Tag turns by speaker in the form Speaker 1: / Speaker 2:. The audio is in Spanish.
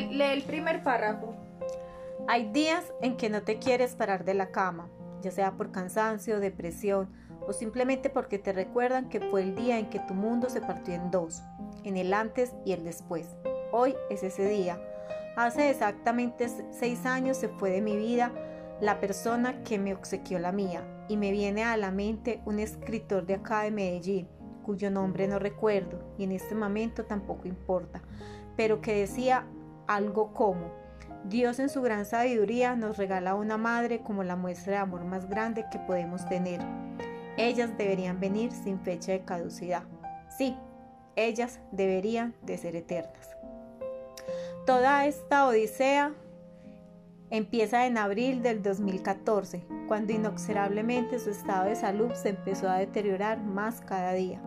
Speaker 1: lee el primer párrafo.
Speaker 2: Hay días en que no te quieres parar de la cama, ya sea por cansancio, depresión o simplemente porque te recuerdan que fue el día en que tu mundo se partió en dos, en el antes y el después. Hoy es ese día. Hace exactamente seis años se fue de mi vida la persona que me obsequió la mía y me viene a la mente un escritor de acá de Medellín, cuyo nombre no recuerdo y en este momento tampoco importa, pero que decía algo como, Dios en su gran sabiduría nos regala una madre como la muestra de amor más grande que podemos tener. Ellas deberían venir sin fecha de caducidad. Sí, ellas deberían de ser eternas. Toda esta odisea empieza en abril del 2014, cuando inexorablemente su estado de salud se empezó a deteriorar más cada día.